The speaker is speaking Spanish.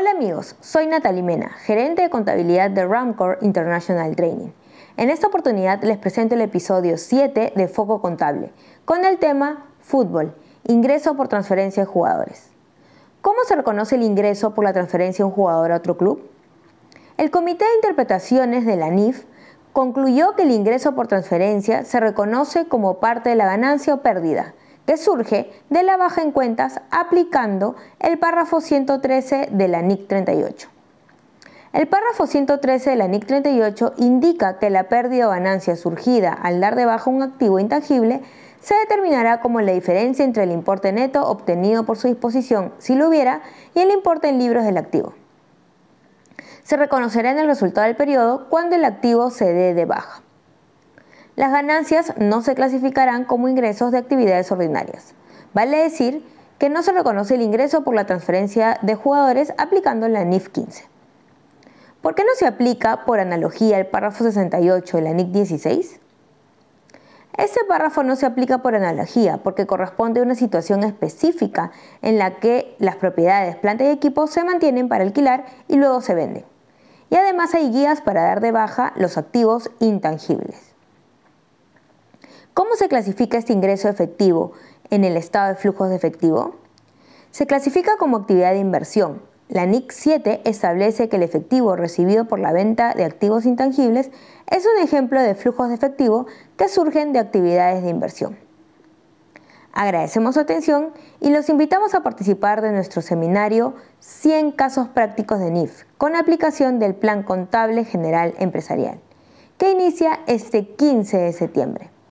Hola amigos, soy Natalie Mena, gerente de contabilidad de Ramcore International Training. En esta oportunidad les presento el episodio 7 de Foco Contable, con el tema Fútbol, ingreso por transferencia de jugadores. ¿Cómo se reconoce el ingreso por la transferencia de un jugador a otro club? El Comité de Interpretaciones de la NIF concluyó que el ingreso por transferencia se reconoce como parte de la ganancia o pérdida, que surge de la baja en cuentas aplicando el párrafo 113 de la NIC 38. El párrafo 113 de la NIC 38 indica que la pérdida o ganancia surgida al dar de baja un activo intangible se determinará como la diferencia entre el importe neto obtenido por su disposición, si lo hubiera, y el importe en libros del activo. Se reconocerá en el resultado del periodo cuando el activo se dé de baja. Las ganancias no se clasificarán como ingresos de actividades ordinarias. Vale decir que no se reconoce el ingreso por la transferencia de jugadores aplicando la NIF 15. ¿Por qué no se aplica por analogía el párrafo 68 de la NIC 16? Este párrafo no se aplica por analogía porque corresponde a una situación específica en la que las propiedades, planta y equipos se mantienen para alquilar y luego se venden. Y además hay guías para dar de baja los activos intangibles. ¿Cómo se clasifica este ingreso efectivo en el estado de flujos de efectivo? Se clasifica como actividad de inversión. La NIC 7 establece que el efectivo recibido por la venta de activos intangibles es un ejemplo de flujos de efectivo que surgen de actividades de inversión. Agradecemos su atención y los invitamos a participar de nuestro seminario 100 casos prácticos de NIF con aplicación del Plan Contable General Empresarial, que inicia este 15 de septiembre.